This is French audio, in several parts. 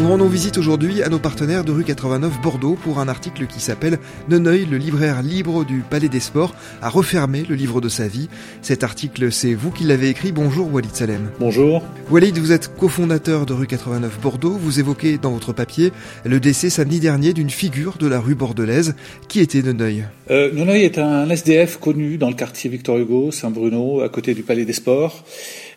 Nous rendons visite aujourd'hui à nos partenaires de rue 89 Bordeaux pour un article qui s'appelle Neneuil, le libraire libre du Palais des Sports, a refermé le livre de sa vie. Cet article, c'est vous qui l'avez écrit. Bonjour Walid Salem. Bonjour. Walid, vous êtes cofondateur de rue 89 Bordeaux. Vous évoquez dans votre papier le décès samedi dernier d'une figure de la rue bordelaise. Qui était Neneuil? Euh, Neneuil est un SDF connu dans le quartier Victor Hugo, Saint-Bruno, à côté du Palais des Sports.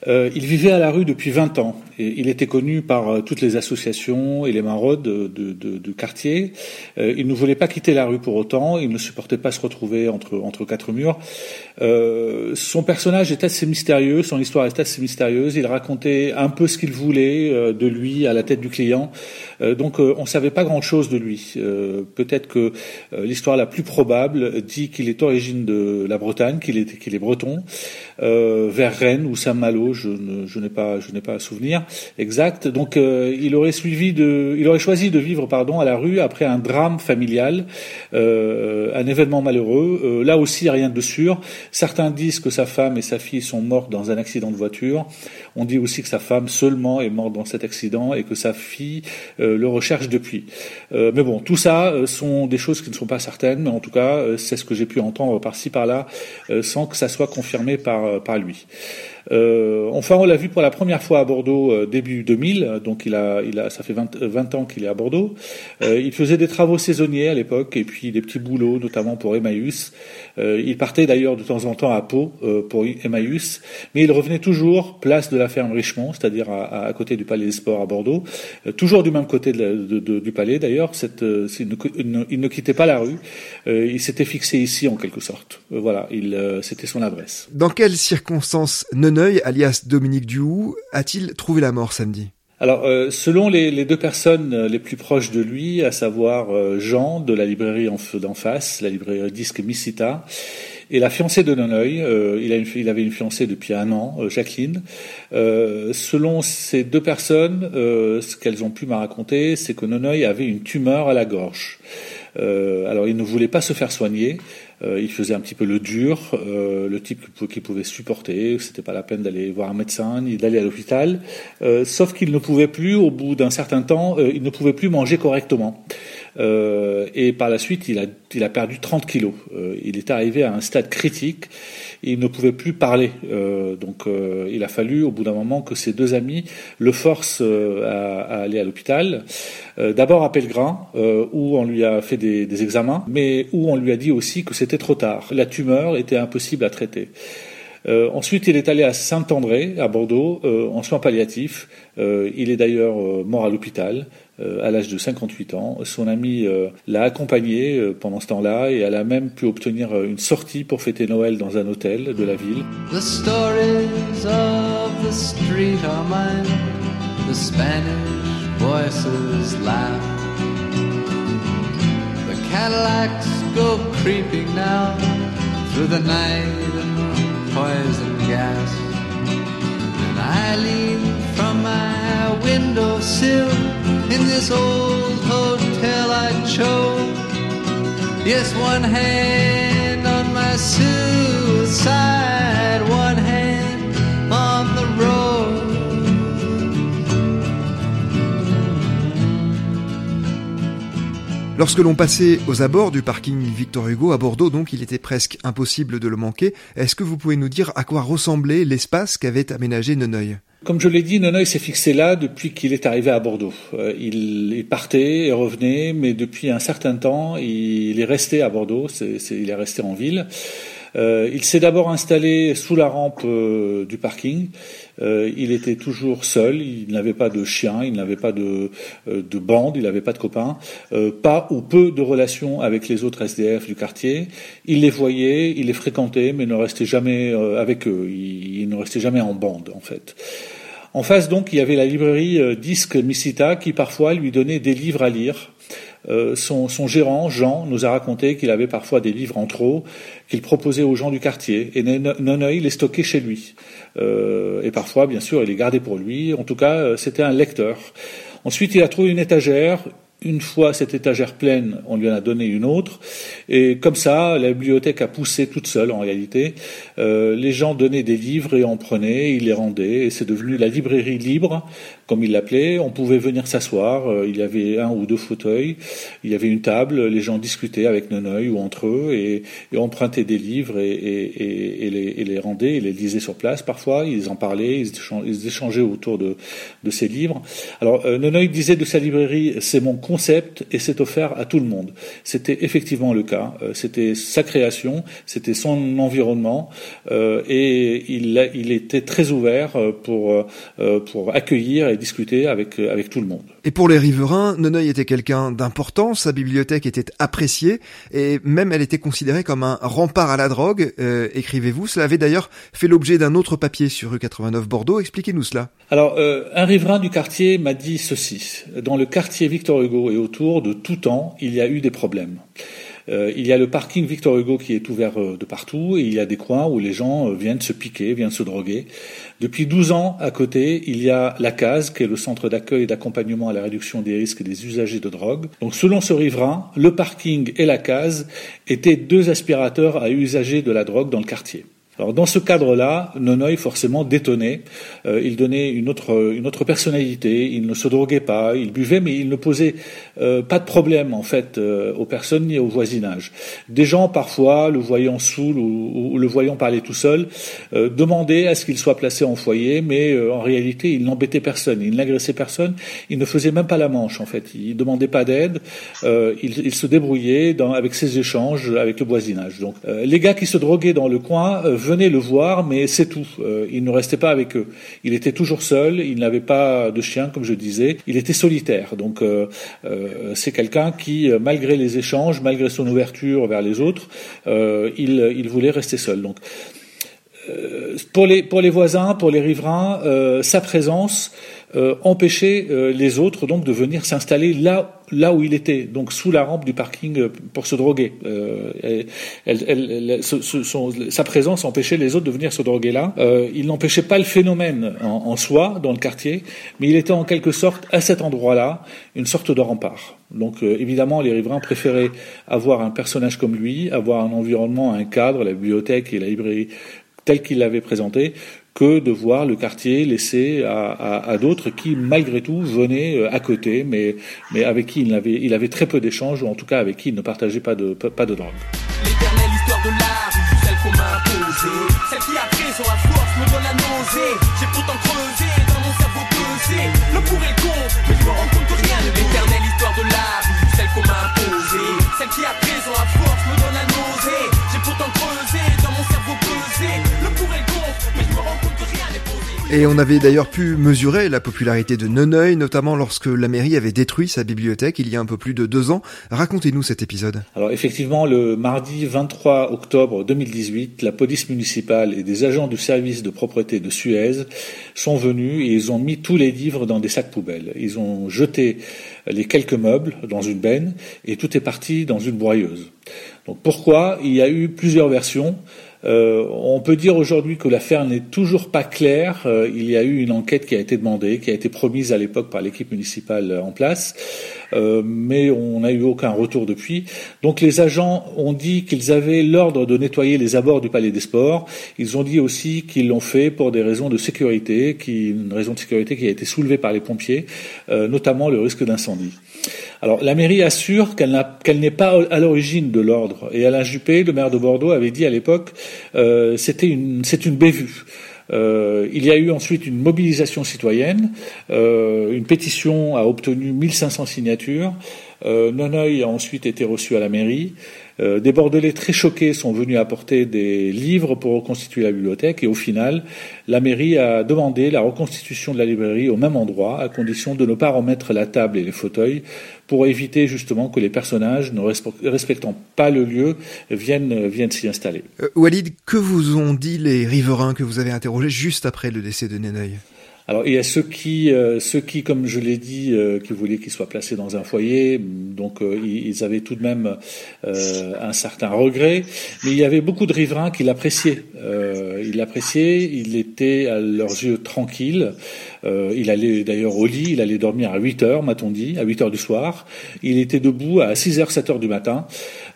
Euh, il vivait à la rue depuis 20 ans il était connu par euh, toutes les associations et les maraudes de, de, du quartier. Euh, il ne voulait pas quitter la rue pour autant, il ne supportait pas se retrouver entre, entre quatre murs. Son personnage est assez mystérieux, son histoire est assez mystérieuse. Il racontait un peu ce qu'il voulait de lui à la tête du client. donc on ne savait pas grand-chose de lui. Peut-être que l'histoire la plus probable dit qu'il est origine de la Bretagne, qu'il est, qu'il est breton, vers Rennes ou Saint-Malo je, je n'ai pas, je n'ai pas à souvenir exact. Donc, euh, il aurait suivi de, il aurait choisi de vivre, pardon, à la rue après un drame familial, euh, un événement malheureux. Euh, là aussi, rien de sûr. Certains disent que sa femme et sa fille sont mortes dans un accident de voiture. On dit aussi que sa femme seulement est morte dans cet accident et que sa fille le recherche depuis. mais bon, tout ça sont des choses qui ne sont pas certaines, mais en tout cas, c'est ce que j'ai pu entendre par-ci par-là, sans que ça soit confirmé par par lui. Euh, enfin, on l'a vu pour la première fois à Bordeaux euh, début 2000, donc il a, il a, ça fait 20, 20 ans qu'il est à Bordeaux. Euh, il faisait des travaux saisonniers à l'époque et puis des petits boulots, notamment pour Emmaüs. Euh, il partait d'ailleurs de temps en temps à Pau euh, pour Emmaüs, mais il revenait toujours place de la ferme Richemont, c'est-à-dire à, à, côté du Palais des Sports à Bordeaux, toujours du même côté de de, de, du palais d'ailleurs. Il ne, ne, quittait pas la rue, il s'était fixé ici en quelque sorte. voilà, il, c'était son adresse. Dans quelles circonstances Neneuil, alias Dominique Duhoux, a-t-il trouvé la mort samedi? Alors, euh, selon les, deux personnes euh, les plus proches de lui, à savoir euh, Jean de la librairie en d'en face, la librairie disque Missita, et la fiancée de Neneuil, euh, il, avait une fiancée depuis un an, Jacqueline. selon ces deux personnes, ce qu'elles ont pu me raconter, c'est que Neneuil avait une tumeur à la gorge. alors, il ne voulait pas se faire soigner. Euh, il faisait un petit peu le dur, euh, le type qu'il pouvait supporter. C'était pas la peine d'aller voir un médecin ni d'aller à l'hôpital. Euh, sauf qu'il ne pouvait plus, au bout d'un certain temps, il ne pouvait plus manger correctement. Et par la suite, il a, il a perdu 30 kilos. il est arrivé à un stade critique. Il ne pouvait plus parler. donc, il a fallu, au bout d'un moment, que ses deux amis le forcent à, à aller à l'hôpital. D'abord à Pellegrin, où on lui a fait des, des examens, mais où on lui a dit aussi que c'était trop tard. La tumeur était impossible à traiter. Euh, ensuite, il est allé à Saint-André, à Bordeaux, euh, en soins palliatifs. Euh, il est d'ailleurs mort à l'hôpital à l'âge de 58 ans. Son ami l'a accompagné pendant ce temps-là et elle a même pu obtenir une sortie pour fêter Noël dans un hôtel de la ville. The stories of the street are mine. The Spanish voices laugh. The Cadillacs go creeping now through the night poison gas. And I lean from my windowsill in this old hotel I chose. Yes, one hand on my suicide, Lorsque l'on passait aux abords du parking Victor Hugo à Bordeaux, donc il était presque impossible de le manquer. Est-ce que vous pouvez nous dire à quoi ressemblait l'espace qu'avait aménagé Neneuil? Comme je l'ai dit, Neneuil s'est fixé là depuis qu'il est arrivé à Bordeaux. Euh, il, partait et revenait, mais depuis un certain temps, il est resté à Bordeaux, il est resté en ville. Il s'est d'abord installé sous la rampe du parking. il était toujours seul, il n'avait pas de chien, il n'avait pas de, de bande, il n'avait pas de copains, pas ou peu de relations avec les autres SDF du quartier. Il les voyait, il les fréquentait, mais ne restait jamais avec eux, il, il ne restait jamais en bande en fait. En face, donc, il y avait la librairie euh, Disque Missita qui parfois lui donnait des livres à lire. Euh, son, gérant, Jean, nous a raconté qu'il avait parfois des livres en trop qu'il proposait aux gens du quartier. Et Nonoï les stockait chez lui. Euh, et parfois, bien sûr, il les gardait pour lui. En tout cas, c'était un lecteur. Ensuite, il a trouvé une étagère, une fois cette étagère pleine, on lui en a donné une autre. Et comme ça, la bibliothèque a poussé toute seule en réalité. Euh, les gens donnaient des livres et en prenaient, ils les rendaient. Et c'est devenu la librairie libre, comme il l'appelait. On pouvait venir s'asseoir. Euh, il y avait un ou deux fauteuils. Il y avait une table. Les gens discutaient avec Nonoï ou entre eux et, et empruntaient des livres et, et, et, les, et les rendaient. Ils les lisaient sur place parfois. Ils en parlaient. Ils échangeaient autour de, de ces livres. Alors, euh, Nonoï disait de sa librairie, c'est mon compte concept et c'est offert à tout le monde. C'était effectivement le cas. Euh, c'était sa création, c'était son environnement euh, et il, il était très ouvert euh, pour, pour accueillir et discuter avec, avec tout le monde. Et pour les riverains, Nonoï était quelqu'un d'important, sa bibliothèque était appréciée et même elle était considérée comme un rempart à la drogue, écrivez-vous. Cela avait d'ailleurs fait l'objet d'un autre papier sur rue 89 Bordeaux. Expliquez-nous cela. Alors, un riverain du quartier m'a dit ceci. Dans le quartier Victor Hugo, et autour, de tout temps, il y a eu des problèmes. Euh, il y a le parking Victor Hugo qui est ouvert euh, de partout et il y a des coins où les gens euh, viennent se piquer, viennent se droguer. Depuis 12 ans, à côté, il y a la CASE, qui est le centre d'accueil et d'accompagnement à la réduction des risques des usagers de drogue. Donc, selon ce riverain, le parking et la CASE étaient deux aspirateurs à usagers de la drogue dans le quartier. Alors dans ce cadre-là, Nonoï forcément détonnait. Euh, il donnait une autre une autre personnalité. Il ne se droguait pas. Il buvait, mais il ne posait euh, pas de problème en fait euh, aux personnes ni au voisinage. Des gens parfois, le voyant saoul ou, le voyant parler tout seul, demandaient à ce qu'il soit placé en foyer, mais en réalité, il n'embêtait personne. Il n'agressait personne. Il ne faisait même pas la manche en fait. Il demandait pas d'aide. Il, il, se débrouillait dans, avec ses échanges avec le voisinage. Donc les gars qui se droguaient dans le coin venez le voir, mais c'est tout. Euh, il ne restait pas avec eux. Il était toujours seul, il n'avait pas de chien, comme je disais. Il était solitaire. Donc euh, euh, c'est quelqu'un qui, malgré les échanges, malgré son ouverture vers les autres, il, il voulait rester seul. Donc pour les, pour les voisins, pour les riverains, sa présence euh, empêcher euh, les autres donc de venir s'installer là là où il était, donc sous la rampe du parking euh, pour se droguer. sa présence empêchait les autres de venir se droguer là. il n'empêchait pas le phénomène en, en, soi dans le quartier, mais il était en quelque sorte à cet endroit-là une sorte de rempart. Donc évidemment, les riverains préféraient avoir un personnage comme lui, avoir un environnement, un cadre, la bibliothèque et la librairie tel qu'il l'avait présenté, que de voir le quartier laissé à, à, à d'autres qui, malgré tout, venaient euh, à côté, mais, mais avec qui il avait, il avait très peu d'échanges, ou en tout cas avec qui il ne partageait pas de, pas de drogue. L'éternelle histoire de l'art, celle qu'on m'a imposée, celle qui a présent à force me donne la nausée. J'ai pourtant creusé dans mon cerveau pesé, le pour et le contre, mais je me rends compte que rien ne L'éternelle histoire de l'art, celle qu'on m'a imposée, celle qui a présent à force et on avait d'ailleurs pu mesurer la popularité de Noneuil, notamment lorsque la mairie avait détruit sa bibliothèque il y a un peu plus de deux ans. Racontez-nous cet épisode. Alors effectivement, le mardi 23 octobre 2018, la police municipale et des agents du service de propreté de Suez sont venus et ils ont mis tous les livres dans des sacs poubelles. Ils ont jeté les quelques meubles dans une benne et tout est parti dans une broyeuse. Donc pourquoi Il y a eu plusieurs versions? Euh, on peut dire aujourd'hui que l'affaire n'est toujours pas claire. Euh, il y a eu une enquête qui a été demandée, qui a été promise à l'époque par l'équipe municipale en place, mais on n'a eu aucun retour depuis. Donc les agents ont dit qu'ils avaient l'ordre de nettoyer les abords du Palais des Sports. Ils ont dit aussi qu'ils l'ont fait pour des raisons de sécurité, qui, une raison de sécurité qui a été soulevée par les pompiers, notamment le risque d'incendie. Alors la mairie assure qu'elle n'est pas à l'origine de l'ordre. Et Alain Juppé, le maire de Bordeaux, avait dit à l'époque euh, c'était une, c'est une bévue. Euh, il y a eu ensuite une mobilisation citoyenne. Euh, une pétition a obtenu 1500 signatures. Euh, a ensuite été reçu à la mairie. Euh, des Bordelais très choqués sont venus apporter des livres pour reconstituer la bibliothèque et au final, la mairie a demandé la reconstitution de la librairie au même endroit à condition de ne pas remettre la table et les fauteuils pour éviter justement que les personnages ne respectant pas le lieu viennent, s'y installer. Euh, Walid, que vous ont dit les riverains que vous avez interrogés juste après le décès de Neneuil? Alors il y a ceux qui, euh, ceux qui, comme je l'ai dit, euh, qui voulaient qu'il soit placé dans un foyer, donc euh, ils avaient tout de même un certain regret, mais il y avait beaucoup de riverains qui l'appréciaient. ils l'appréciaient, il était à leurs yeux tranquille. Il allait d'ailleurs au lit, il allait dormir à 8 heures, m'a-t-on dit, à 8 heures du soir. Il était debout à 6 heures, 7 heures du matin.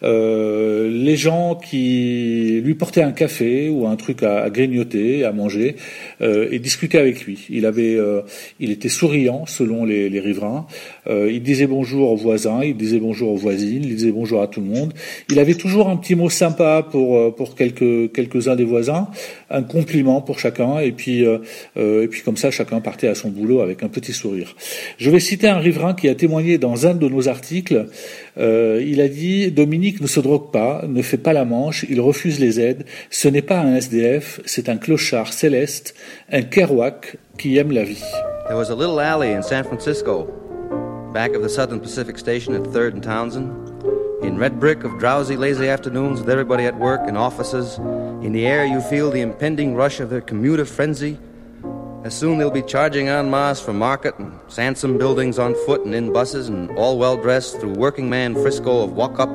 les gens qui lui portaient un café ou un truc à, à grignoter, à manger, et discutaient avec lui. Il avait, euh, il était souriant selon les, les riverains. Euh, il disait bonjour aux voisins, il disait bonjour aux voisines, il disait bonjour à tout le monde. Il avait toujours un petit mot sympa pour euh, pour quelques quelques uns des voisins, un compliment pour chacun, et puis et puis comme ça chacun partait à son boulot avec un petit sourire. Je vais citer un riverain qui a témoigné dans un de nos articles. il a dit Dominique ne se drogue pas, ne fait pas la manche, il refuse les aides. Ce n'est pas un SDF, c'est un clochard céleste, un Kerouac, qui aime la vie. There was a little alley in San Francisco, back of the Southern Pacific Station at 3rd and Townsend. In red brick of drowsy, lazy afternoons with everybody at work in offices, in the air you feel the impending rush of their commuter frenzy. As soon they'll be charging en masse for market and Sansom buildings on foot and in buses and all well dressed through working man Frisco of walk up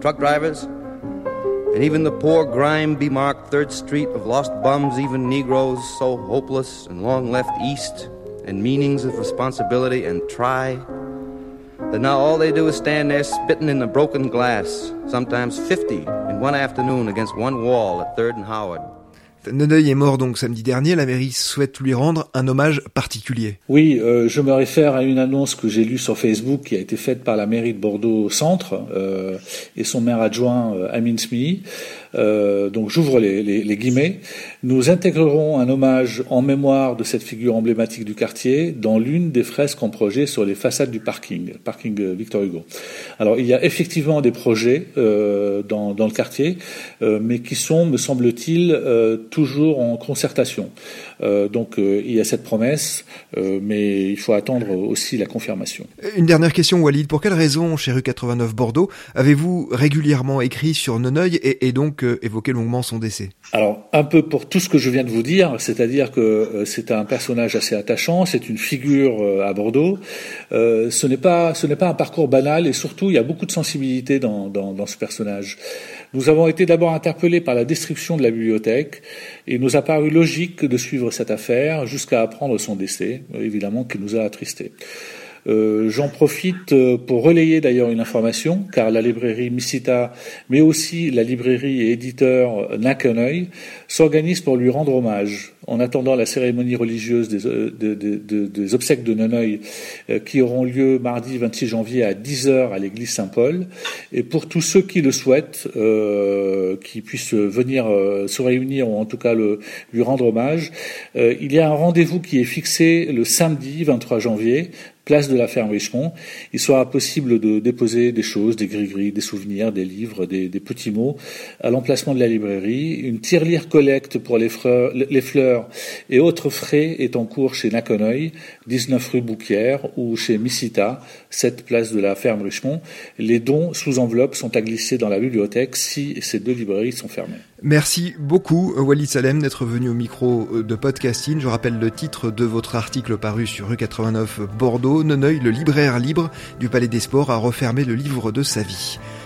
truck drivers. And even the poor grime bemarked Third Street of lost bums, even Negroes so hopeless and long left east, and meanings of responsibility and try, that now all they do is stand there spitting in the broken glass, sometimes 50 in one afternoon against one wall at Third and Howard. Neneuil est mort donc samedi dernier. La mairie souhaite lui rendre un hommage particulier. Oui, euh, je me réfère à une annonce que j'ai lue sur Facebook qui a été faite par la mairie de Bordeaux Centre euh, et son maire adjoint euh, Amin Smi. Euh, donc j'ouvre les, les, guillemets. Nous intégrerons un hommage en mémoire de cette figure emblématique du quartier dans l'une des fresques en projet sur les façades du parking, parking Victor Hugo. Alors il y a effectivement des projets euh, dans, dans, le quartier, euh, mais qui sont, me semble-t-il, euh, toujours en concertation. Euh, donc il y a cette promesse, mais il faut attendre aussi la confirmation. Une dernière question, Walid. Pour quelle raison, chez rue 89 Bordeaux, avez-vous régulièrement écrit sur Neneuil et, et donc évoqué longuement son décès? Alors, un peu pour tout ce que je viens de vous dire, c'est-à-dire que euh, c'est un personnage assez attachant, c'est une figure euh, à Bordeaux. Euh, ce n'est pas, ce n'est pas un parcours banal et surtout, il y a beaucoup de sensibilité dans, dans, dans ce personnage. Nous avons été d'abord interpellés par la destruction de la bibliothèque et il nous a paru logique de suivre cette affaire jusqu'à apprendre son décès, évidemment, qui nous a attristés. Euh, J'en profite euh, pour relayer d'ailleurs une information, car la librairie Missita, mais aussi la librairie et éditeur Nakeneuil s'organisent pour lui rendre hommage. En attendant la cérémonie religieuse des, euh, des, obsèques de Neneuil, qui auront lieu mardi 26 janvier à 10h à l'église Saint-Paul. Et pour tous ceux qui le souhaitent, qui puissent venir se réunir ou en tout cas le, lui rendre hommage, il y a un rendez-vous qui est fixé le samedi 23 janvier place de la ferme Richemont, il sera possible de déposer des choses, des gris-gris, des souvenirs, des livres, des, petits mots à l'emplacement de la librairie. Une tirelire collecte pour les fleurs, et autres frais est en cours chez Naconeuil, 19 rue Bouquière, ou chez Missita, 7 place de la ferme Richemont. Les dons sous enveloppe sont à glisser dans la bibliothèque si ces deux librairies sont fermées. Merci beaucoup Walid Salem d'être venu au micro de podcasting. Je rappelle le titre de votre article paru sur rue 89 Bordeaux. Neneuil, le libraire libre du Palais des Sports, a refermé le livre de sa vie.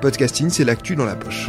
Podcasting, c'est l'actu dans la poche.